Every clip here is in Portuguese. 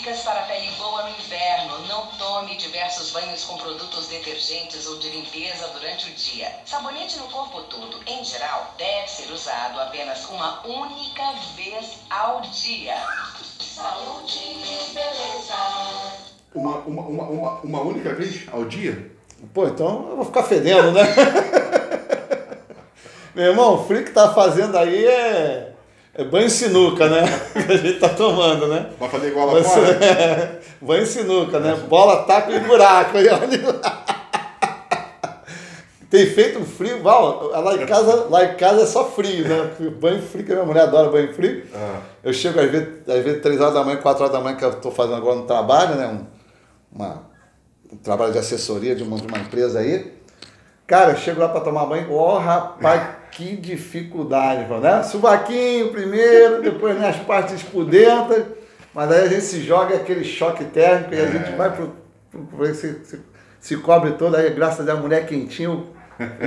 Dicas para pele boa no inverno. Não tome diversos banhos com produtos detergentes ou de limpeza durante o dia. Sabonete no corpo todo, em geral, deve ser usado apenas uma única vez ao dia. Saúde e beleza. Uma, uma, uma, uma, uma única vez ao dia? Pô, então eu vou ficar fedendo, né? Meu irmão, o frio que tá fazendo aí é, é banho sinuca, né? Que a gente tá tomando, né? Vai fazer igual lá Mas, fora? é, banho sinuca, né? Bola, taco e buraco. aí, olha lá. Tem feito um frio, Val, lá em casa, lá em casa é só frio, né? Banho frio, que a minha mulher adora banho frio. Ah. Eu chego às vezes, às vezes 3 horas da manhã, 4 horas da manhã, que eu estou fazendo agora um trabalho, né? Um, uma, um trabalho de assessoria de uma, de uma empresa aí. Cara, eu chego lá para tomar banho, ó rapaz, que dificuldade, né? Subaquinho primeiro, depois né, as partes espudentas, mas aí a gente se joga aquele choque térmico e a gente vai pro. pro, pro se, se, se cobre toda, aí graças a a mulher quentinha, eu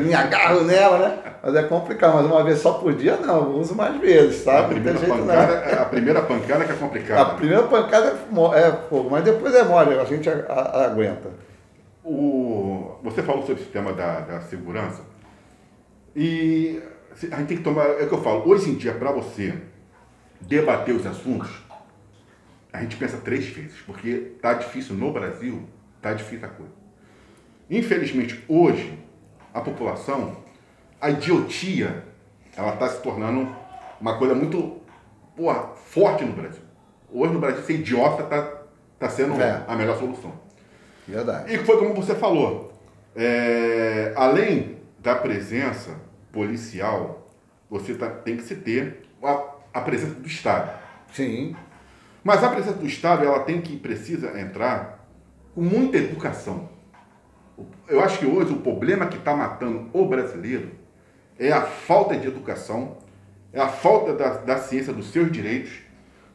me agarro nela, né? Mas é complicado, mas uma vez só por dia não, eu uso mais vezes, A sabe? Não tem primeira, jeito não. pancada, a primeira pancada que é A complicada. primeira pancada é é fogo, mas depois é mole, a gente a- a- aguenta. O, você falou sobre o sistema da, da segurança. E a gente tem que tomar. É o que eu falo, hoje em dia, para você debater os assuntos, a gente pensa três vezes, porque tá difícil no Brasil, tá difícil a coisa. Infelizmente, hoje, a população, a idiotia, ela está se tornando uma coisa muito porra, forte no Brasil. Hoje no Brasil, ser idiota tá, tá sendo É. a melhor solução. Verdade. E foi como você falou. é, além da presença policial, você tá- tem que se ter a, a presença do Estado. Sim. Mas a presença do Estado, ela tem que precisa entrar com muita educação. Eu acho que hoje o problema que está matando o brasileiro é a falta de educação, é a falta da, da ciência dos seus direitos,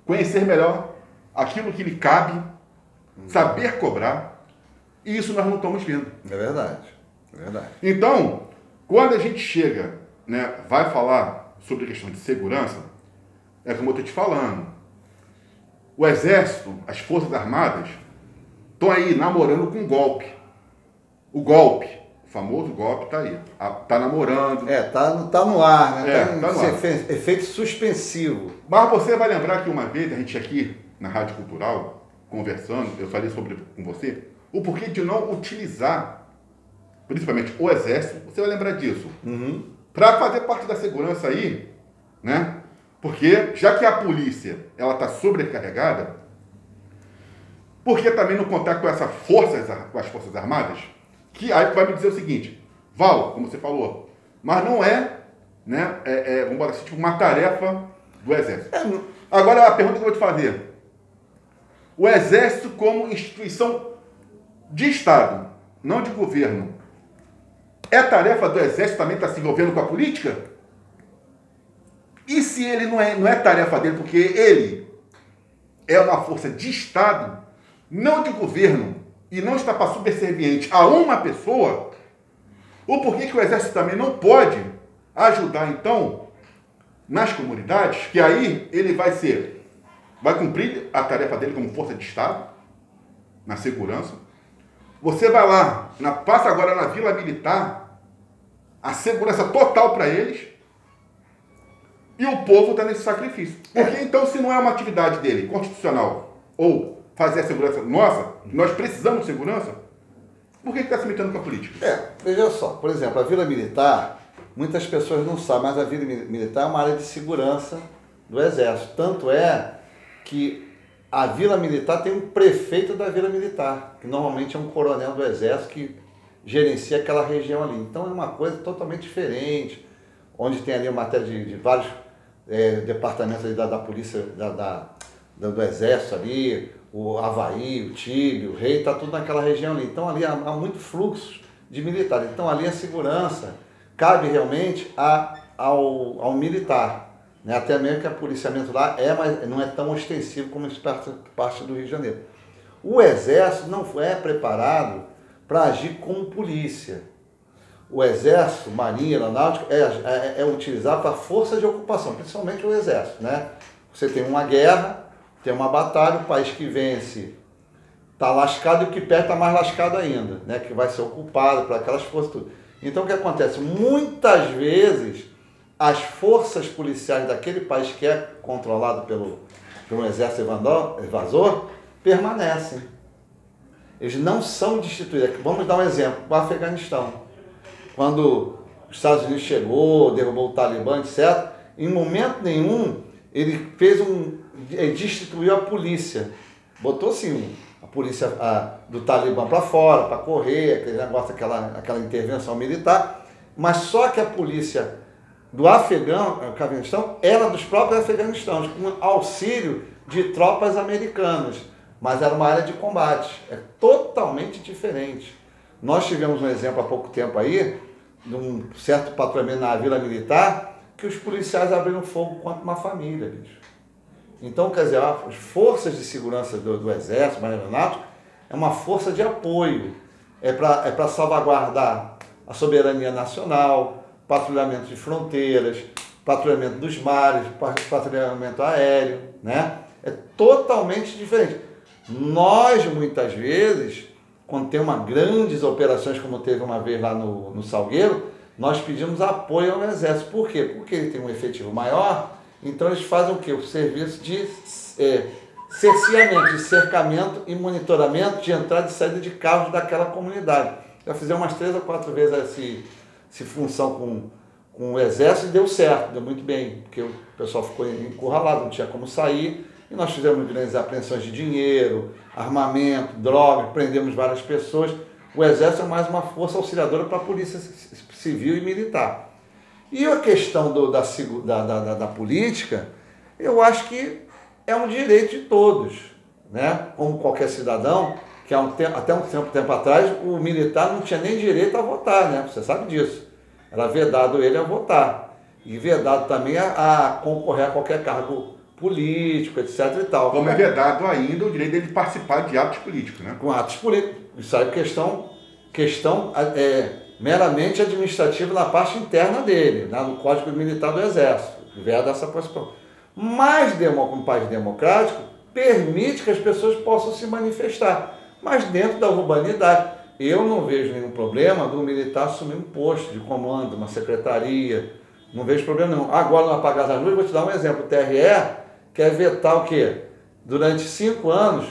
conhecer melhor aquilo que lhe cabe, saber cobrar, e isso nós não estamos vendo. É verdade. É verdade. Então, quando a gente chega, né, vai falar sobre a questão de segurança, é como eu estou te falando. O Exército, as Forças Armadas, estão aí namorando com golpe. O golpe, o famoso golpe está aí. Está namorando. É, tá, no- tá no ar, né? É, tá, tá no ar. efe- efeito suspensivo. Mas você vai lembrar que uma vez a gente aqui na Rádio Cultural, conversando, eu falei sobre com você, o porquê de não utilizar, principalmente o Exército, você vai lembrar disso. Para fazer parte da segurança aí, né? Porque já que a polícia ela está sobrecarregada, por que também não contar com essa forças, com as forças armadas? Que aí vai me dizer o seguinte, Val, como você falou, mas não é, né? É, é, vamos botar assim, tipo uma tarefa do exército. Agora a pergunta que eu vou te fazer: o exército como instituição de Estado, não de governo, é tarefa do exército também estar se envolvendo com a política? E se ele não é, não é tarefa dele, porque ele é uma força de Estado, não de governo, e não está para subserviente a uma pessoa, o porquê que o exército também não pode ajudar, então, nas comunidades, que aí ele vai ser, vai cumprir a tarefa dele como força de Estado, na segurança. Você vai lá, na, passa agora na Vila Militar, a segurança total para eles, e o povo está nesse sacrifício. Porque então, se não é uma atividade dele constitucional, ou fazer a segurança nossa, nós precisamos de segurança, por que está se metendo com a política? É, veja só, por exemplo, a Vila Militar, muitas pessoas não sabem, mas a Vila Mi- Militar é uma área de segurança do Exército. Tanto é que a Vila Militar tem um prefeito da Vila Militar, que normalmente é um coronel do Exército que gerencia aquela região ali. Então é uma coisa totalmente diferente, onde tem ali uma matéria de, de vários eh, departamentos da, da polícia, da, da- do Exército ali, o Havaí, o Tigre, o Rei, está tudo naquela região ali. Então ali há, há muito fluxo de militares. Então ali a segurança cabe realmente a, ao, ao militar. Né? Até mesmo que o policiamento lá é, mas não é tão ostensivo como isso parte, do Rio de Janeiro. O Exército não é preparado para agir como polícia. O Exército, Marinha, Aeronáutica é, é, é utilizado para força de ocupação, principalmente o Exército. Né? Você tem uma guerra, tem uma batalha, o país que vence está lascado e o que perde está mais lascado ainda, né? que vai ser ocupado por aquelas forças. Tudo. Então o que acontece? Muitas vezes as forças policiais daquele país que é controlado pelo, pelo exército evasor permanecem. Eles não são destituídos. Vamos dar um exemplo: o Afeganistão. Quando os Estados Unidos chegou, derrubou o Talibã, etc., em momento nenhum ele fez um. Destituiu a polícia. Botou assim a polícia a, do Talibã para fora, para correr, aquele negócio, aquela, aquela intervenção militar. Mas só que a polícia do Afegão, Afeganistão era dos próprios afeganistãos, com auxílio de tropas americanas mas era uma área de combate. É totalmente diferente. Nós tivemos um exemplo há pouco tempo aí, de um certo patrulhamento na Vila Militar, que os policiais abriram fogo contra uma família, bicho. Então, quer dizer, as forças de segurança do, do Exército, Marinha Aeronáutica, é uma força de apoio. É para é salvaguardar a soberania nacional, patrulhamento de fronteiras, patrulhamento dos mares, patrulhamento aéreo, né? É totalmente diferente. Nós, muitas vezes, quando tem uma grandes operações, como teve uma vez lá no, no Salgueiro, nós pedimos apoio ao Exército. Por quê? Porque ele tem um efetivo maior, então eles fazem o quê? O serviço de é, cerceamento, de cercamento e monitoramento de entrada e saída de carros daquela comunidade. Já fizemos umas três ou quatro vezes essa, essa função com, com o Exército e deu certo, deu muito bem, porque o pessoal ficou encurralado, não tinha como sair e nós fizemos grandes apreensões de dinheiro, armamento, drogas, prendemos várias pessoas. O Exército é mais uma força auxiliadora para a Polícia Civil e Militar. E a questão do, da, da, da, da, política, eu acho que é um direito de todos. Né? Como qualquer cidadão, que um tempo, até um tempo, tempo atrás o militar não tinha nem direito a votar, né? você sabe disso. Era vedado ele a votar. E vedado também a, a concorrer a qualquer cargo político, etc e tal. Como é vedado ainda o direito dele participar de atos políticos, né? Com atos políticos. Isso aí é questão, questão é, meramente administrativa na parte interna dele, né, no Código Militar do Exército. Veda essa possibilidade. Mas, como país democrático, permite que as pessoas possam se manifestar, mas dentro da urbanidade. Eu não vejo nenhum problema do militar assumir um posto de comando, uma secretaria, não vejo problema não. Agora, no apagar das luzes, vou te dar um exemplo. O TRE quer vetar o quê? Durante cinco anos,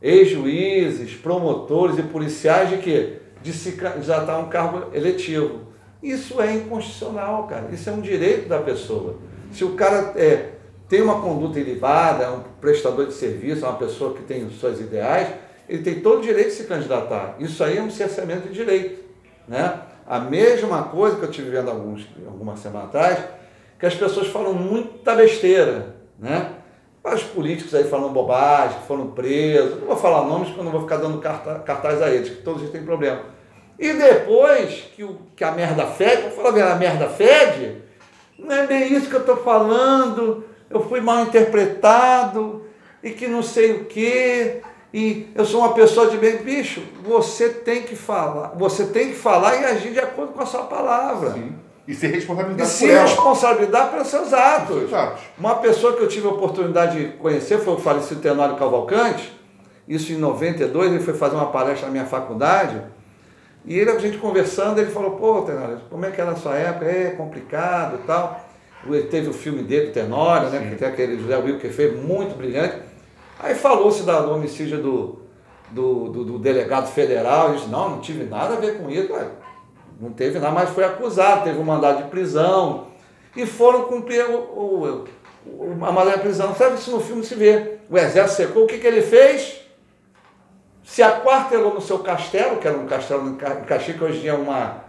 ex-juízes, promotores e policiais de quê? De se a um cargo eletivo. Isso é inconstitucional, cara. Isso é um direito da pessoa. Se o cara é, tem uma conduta ilibada, é um prestador de serviço, é uma pessoa que tem suas ideais, ele tem todo o direito de se candidatar. Isso aí é um cerceamento de direito. Né? A mesma coisa que eu tive vendo alguns, algumas semanas atrás, que as pessoas falam muita besteira. Né? Vários políticos aí falando bobagem, foram presos. Não vou falar nomes porque eu não vou ficar dando cartaz a eles, que todos eles têm problema. E depois que, o, que a merda fede, vou falar bem, a merda fede, não é bem isso que eu estou falando, eu fui mal interpretado, e que não sei o quê, e eu sou uma pessoa de bem. Bicho, você tem que falar, você tem que falar e agir de acordo com a sua palavra. Sim. E ser responsabilidade e ser responsabilidade pelos seus atos. seus atos. Uma pessoa que eu tive a oportunidade de conhecer foi o falecido Tenório Cavalcante. Isso em 92, ele foi fazer uma palestra na minha faculdade. E ele, a gente conversando, ele falou, pô, Tenório, como é que era a sua época? É complicado e tal. Ele teve o filme dele, Tenório, né? Que tem aquele José Wilker que fez, muito brilhante. Aí falou-se do homicídio do, do, do, do, delegado federal. Disse, não, não tive nada a ver com isso. Ué, não teve nada, mas foi acusado, teve um mandado de prisão. E foram cumprir o, o, o a mandado de prisão. Sabe isso no filme se vê. O exército secou, o que, que ele fez? Se aquartelou no seu castelo, que era um castelo em Caxias, que hoje é uma,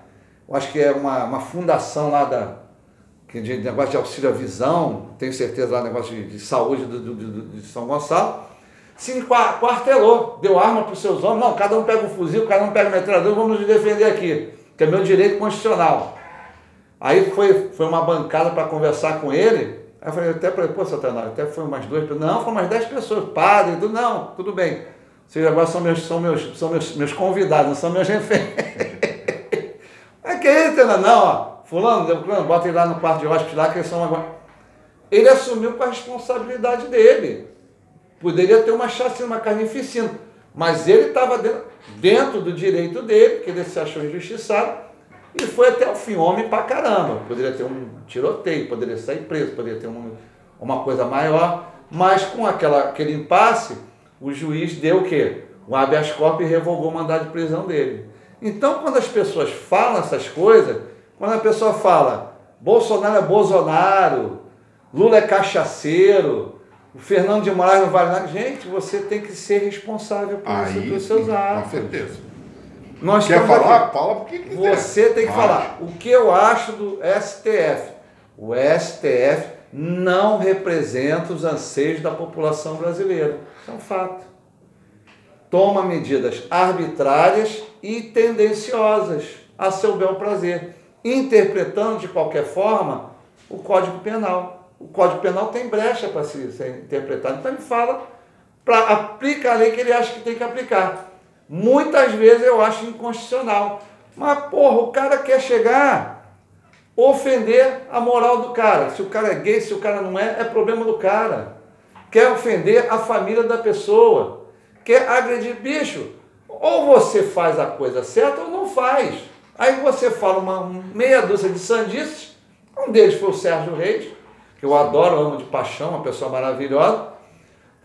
acho que é uma, uma fundação lá da, que de negócio de auxílio à visão, tenho certeza lá, negócio de, de saúde do, do, do, de São Gonçalo, se quartelou, deu arma para os seus homens, não, cada um pega um fuzil, cada um pega um metralhador, vamos nos defender aqui que é meu direito constitucional. Aí foi, foi uma bancada para conversar com ele. Aí eu falei, até falei, pô, Satanás, até foi umas duas pessoas. Não, foram umas dez pessoas, padre, tudo, não, tudo bem. Vocês agora são meus, são meus, são meus, meus convidados, não são meus reféns. Aí que é isso, Não, ó, fulano, fulano, bota ele lá no quarto de hóspede lá, que eles são agora. Ele assumiu com a responsabilidade dele. Poderia ter uma chacina, uma carnificina. Mas ele estava dentro, dentro do direito dele, que ele se achou injustiçado, e foi até o fim, homem pra caramba. Poderia ter um tiroteio, poderia sair preso, poderia ter um, uma coisa maior, mas com aquela, aquele impasse, o juiz deu o quê? O habeas corpus e revogou o mandado de prisão dele. Então, quando as pessoas falam essas coisas, quando a pessoa fala Bolsonaro é Bolsonaro, Lula é cachaceiro, o Fernando de Moraes não vale nada, gente, você tem que ser responsável por Aí, isso, pelos seus atos. Com certeza. Nós Quer falar? aqui. Fala porque quiser. Você tem que Mas, falar o que eu acho do STF. O STF não representa os anseios da população brasileira. Isso é um fato. Toma medidas arbitrárias e tendenciosas a seu bel prazer, interpretando de qualquer forma o Código Penal. O Código Penal tem brecha para se, ser interpretado. Então ele fala para aplicar a lei que ele acha que tem que aplicar. Muitas vezes eu acho inconstitucional. Mas, porra, o cara quer chegar, ofender a moral do cara. Se o cara é gay, se o cara não é, é problema do cara. Quer ofender a família da pessoa. Quer agredir bicho. Ou você faz a coisa certa ou não faz. Aí você fala uma meia dúzia de sandices. Um deles foi o Sérgio Reis, que eu adoro, amo de paixão, uma pessoa maravilhosa.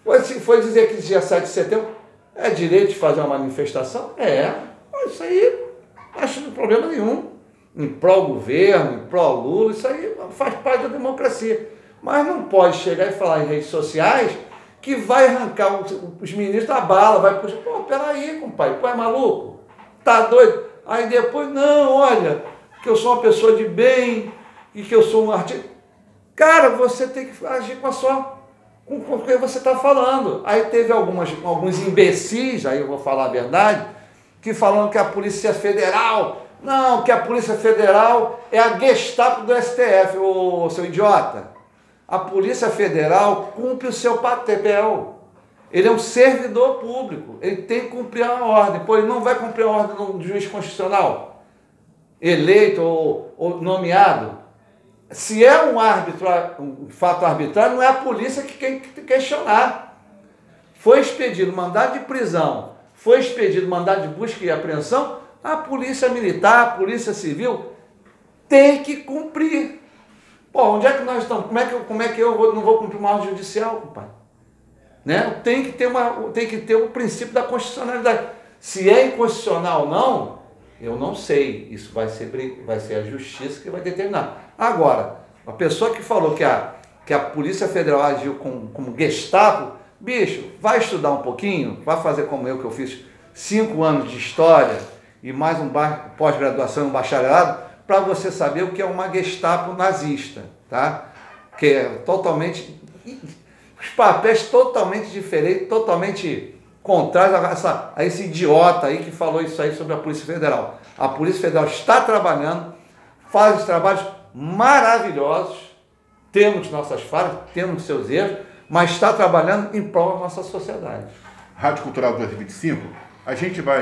Foi, foi dizer que dia 7 de setembro é direito de fazer uma manifestação? É. Isso aí não acho problema nenhum. Em pró-governo, em pró-Lula, isso aí faz parte da democracia. Mas não pode chegar e falar em redes sociais que vai arrancar os, os ministros da bala, vai puxar. Pô, peraí, compadre, pô, é maluco? Tá doido? Aí depois, não, olha, que eu sou uma pessoa de bem e que eu sou um artista. Cara, você tem que agir com a sua com, o que você está falando. Aí teve algumas, alguns imbecis, aí eu vou falar a verdade, que falando que a Polícia Federal, não, que a Polícia Federal é a Gestapo do STF, ô seu idiota. A Polícia Federal cumpre o seu papel. Ele é um servidor público, ele tem que cumprir a ordem, pois ele não vai cumprir a ordem do juiz constitucional, eleito ou, ou nomeado. Se é um árbitro, um fato arbitrário, não é a polícia que tem que questionar. Foi expedido mandado de prisão, foi expedido mandado de busca e apreensão, a polícia militar, a polícia civil tem que cumprir. Pô, onde é que nós estamos? Como é que eu, como é que eu vou, não vou cumprir uma ordem judicial, compadre? Né? Tem que ter uma, tem que ter o princípio da constitucionalidade. Se é inconstitucional ou não, eu não sei. Isso vai ser, vai ser a justiça que vai determinar. Agora, a pessoa que falou que a, que a Polícia Federal agiu como, como Gestapo, bicho, vai estudar um pouquinho, vai fazer como eu, que eu fiz cinco anos de história e mais um pós-graduação, um bacharelado, para você saber o que é uma Gestapo nazista, tá? Que é totalmente. Os papéis totalmente diferentes, totalmente contrários a, essa, a esse idiota aí que falou isso aí sobre a Polícia Federal. A Polícia Federal está trabalhando, faz trabalhos maravilhosos, temos nossas falhas, temos seus erros, mas está trabalhando em prol da nossa sociedade. Rádio Cultural 225, a gente vai